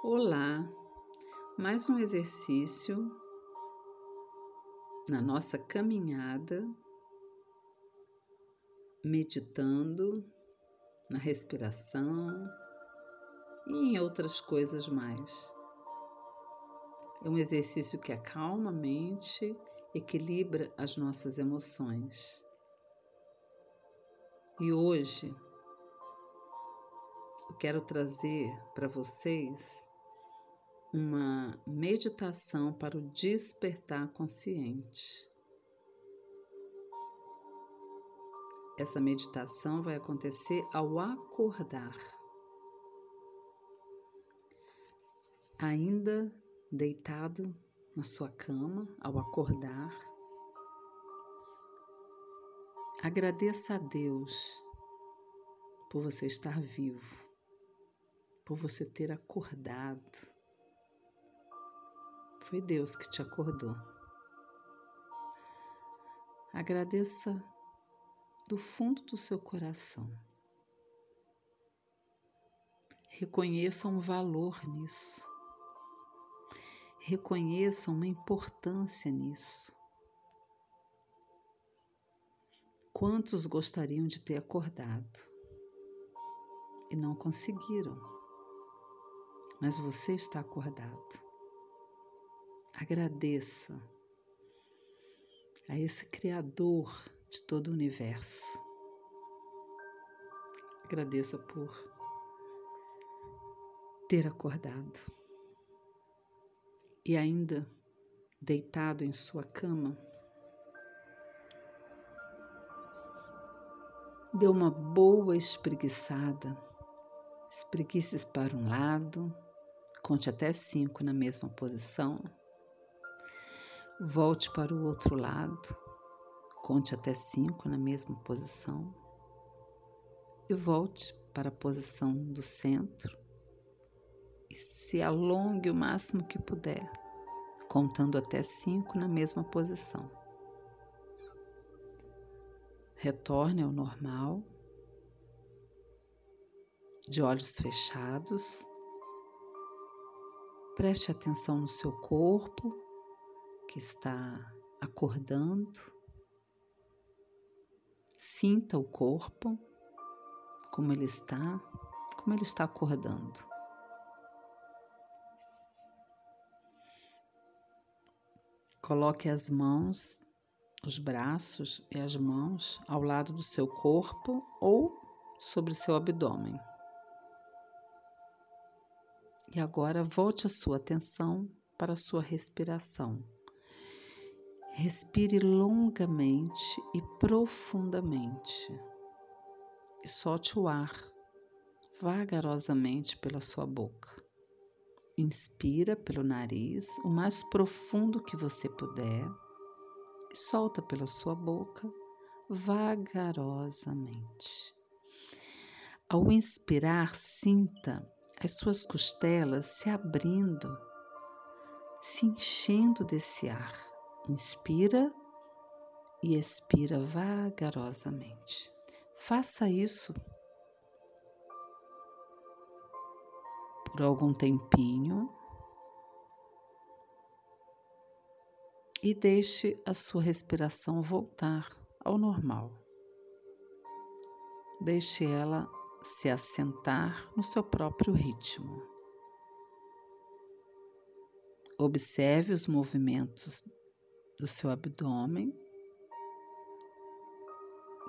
Olá, mais um exercício na nossa caminhada, meditando na respiração e em outras coisas mais. É um exercício que acalma a mente, equilibra as nossas emoções. E hoje eu quero trazer para vocês uma meditação para o despertar consciente. Essa meditação vai acontecer ao acordar. Ainda deitado na sua cama, ao acordar, agradeça a Deus por você estar vivo, por você ter acordado foi Deus que te acordou. Agradeça do fundo do seu coração. Reconheça um valor nisso. Reconheça uma importância nisso. Quantos gostariam de ter acordado e não conseguiram? Mas você está acordado. Agradeça a esse Criador de todo o universo. Agradeça por ter acordado e ainda deitado em sua cama. Dê uma boa espreguiçada. Espreguice para um lado, conte até cinco na mesma posição. Volte para o outro lado, conte até cinco na mesma posição. E volte para a posição do centro. E se alongue o máximo que puder, contando até cinco na mesma posição. Retorne ao normal, de olhos fechados. Preste atenção no seu corpo que está acordando. Sinta o corpo, como ele está, como ele está acordando. Coloque as mãos, os braços e as mãos ao lado do seu corpo ou sobre o seu abdômen. E agora volte a sua atenção para a sua respiração. Respire longamente e profundamente e solte o ar vagarosamente pela sua boca. Inspira pelo nariz o mais profundo que você puder e solta pela sua boca vagarosamente. Ao inspirar, sinta as suas costelas se abrindo, se enchendo desse ar Inspira e expira vagarosamente. Faça isso por algum tempinho e deixe a sua respiração voltar ao normal. Deixe ela se assentar no seu próprio ritmo. Observe os movimentos do seu abdômen.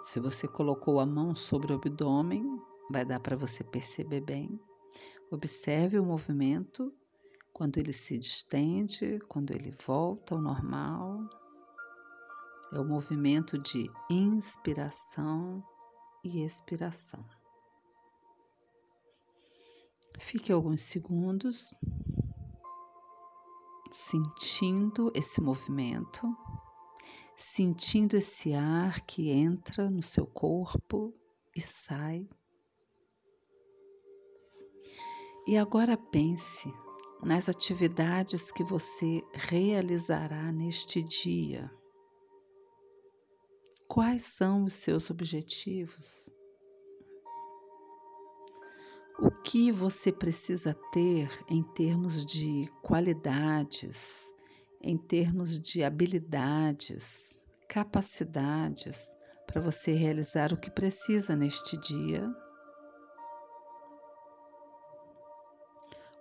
Se você colocou a mão sobre o abdômen, vai dar para você perceber bem. Observe o movimento quando ele se distende, quando ele volta ao normal. É o movimento de inspiração e expiração. Fique alguns segundos sentindo esse movimento, sentindo esse ar que entra no seu corpo e sai. E agora pense nas atividades que você realizará neste dia. Quais são os seus objetivos? O que você precisa ter em termos de qualidades, em termos de habilidades, capacidades para você realizar o que precisa neste dia?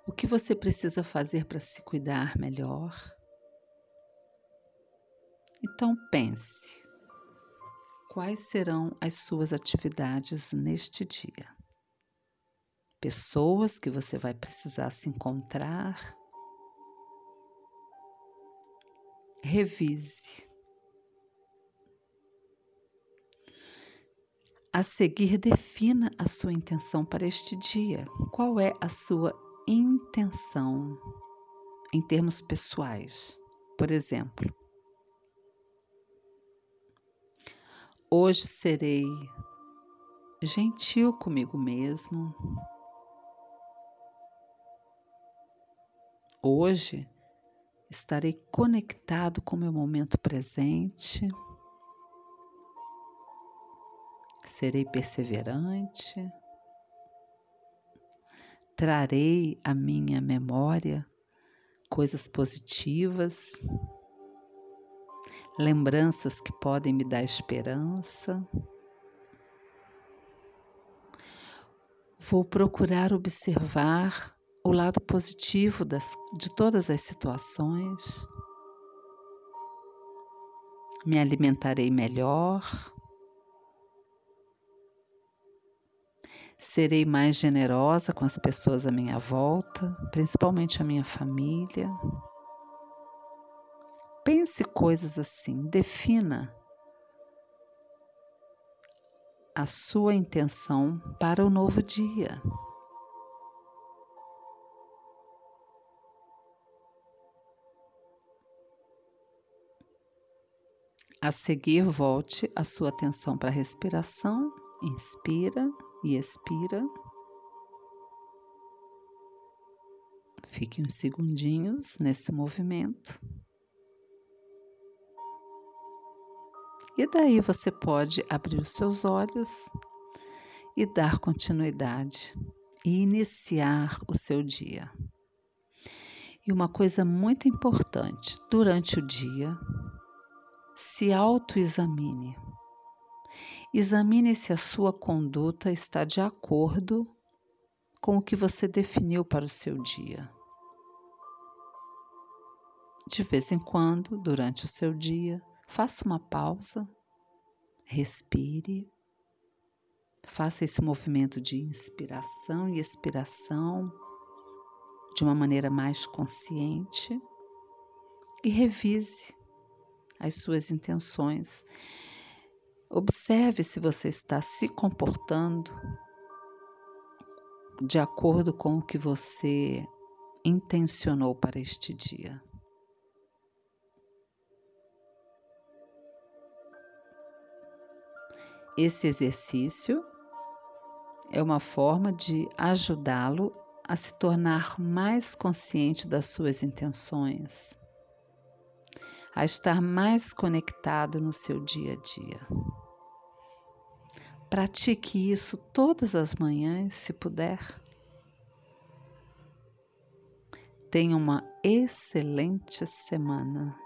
O que você precisa fazer para se cuidar melhor? Então pense: quais serão as suas atividades neste dia? Pessoas que você vai precisar se encontrar. Revise. A seguir, defina a sua intenção para este dia. Qual é a sua intenção em termos pessoais? Por exemplo, Hoje serei gentil comigo mesmo. Hoje estarei conectado com o meu momento presente. Serei perseverante. Trarei à minha memória coisas positivas lembranças que podem me dar esperança. Vou procurar observar o lado positivo das, de todas as situações. Me alimentarei melhor. Serei mais generosa com as pessoas à minha volta, principalmente a minha família. Pense coisas assim, defina a sua intenção para o novo dia. A seguir, volte a sua atenção para a respiração. Inspira e expira. Fique uns segundinhos nesse movimento. E daí você pode abrir os seus olhos e dar continuidade e iniciar o seu dia. E uma coisa muito importante, durante o dia, se autoexamine. Examine se a sua conduta está de acordo com o que você definiu para o seu dia. De vez em quando, durante o seu dia, Faça uma pausa, respire, faça esse movimento de inspiração e expiração de uma maneira mais consciente e revise as suas intenções. Observe se você está se comportando de acordo com o que você intencionou para este dia. Esse exercício é uma forma de ajudá-lo a se tornar mais consciente das suas intenções, a estar mais conectado no seu dia a dia. Pratique isso todas as manhãs, se puder. Tenha uma excelente semana.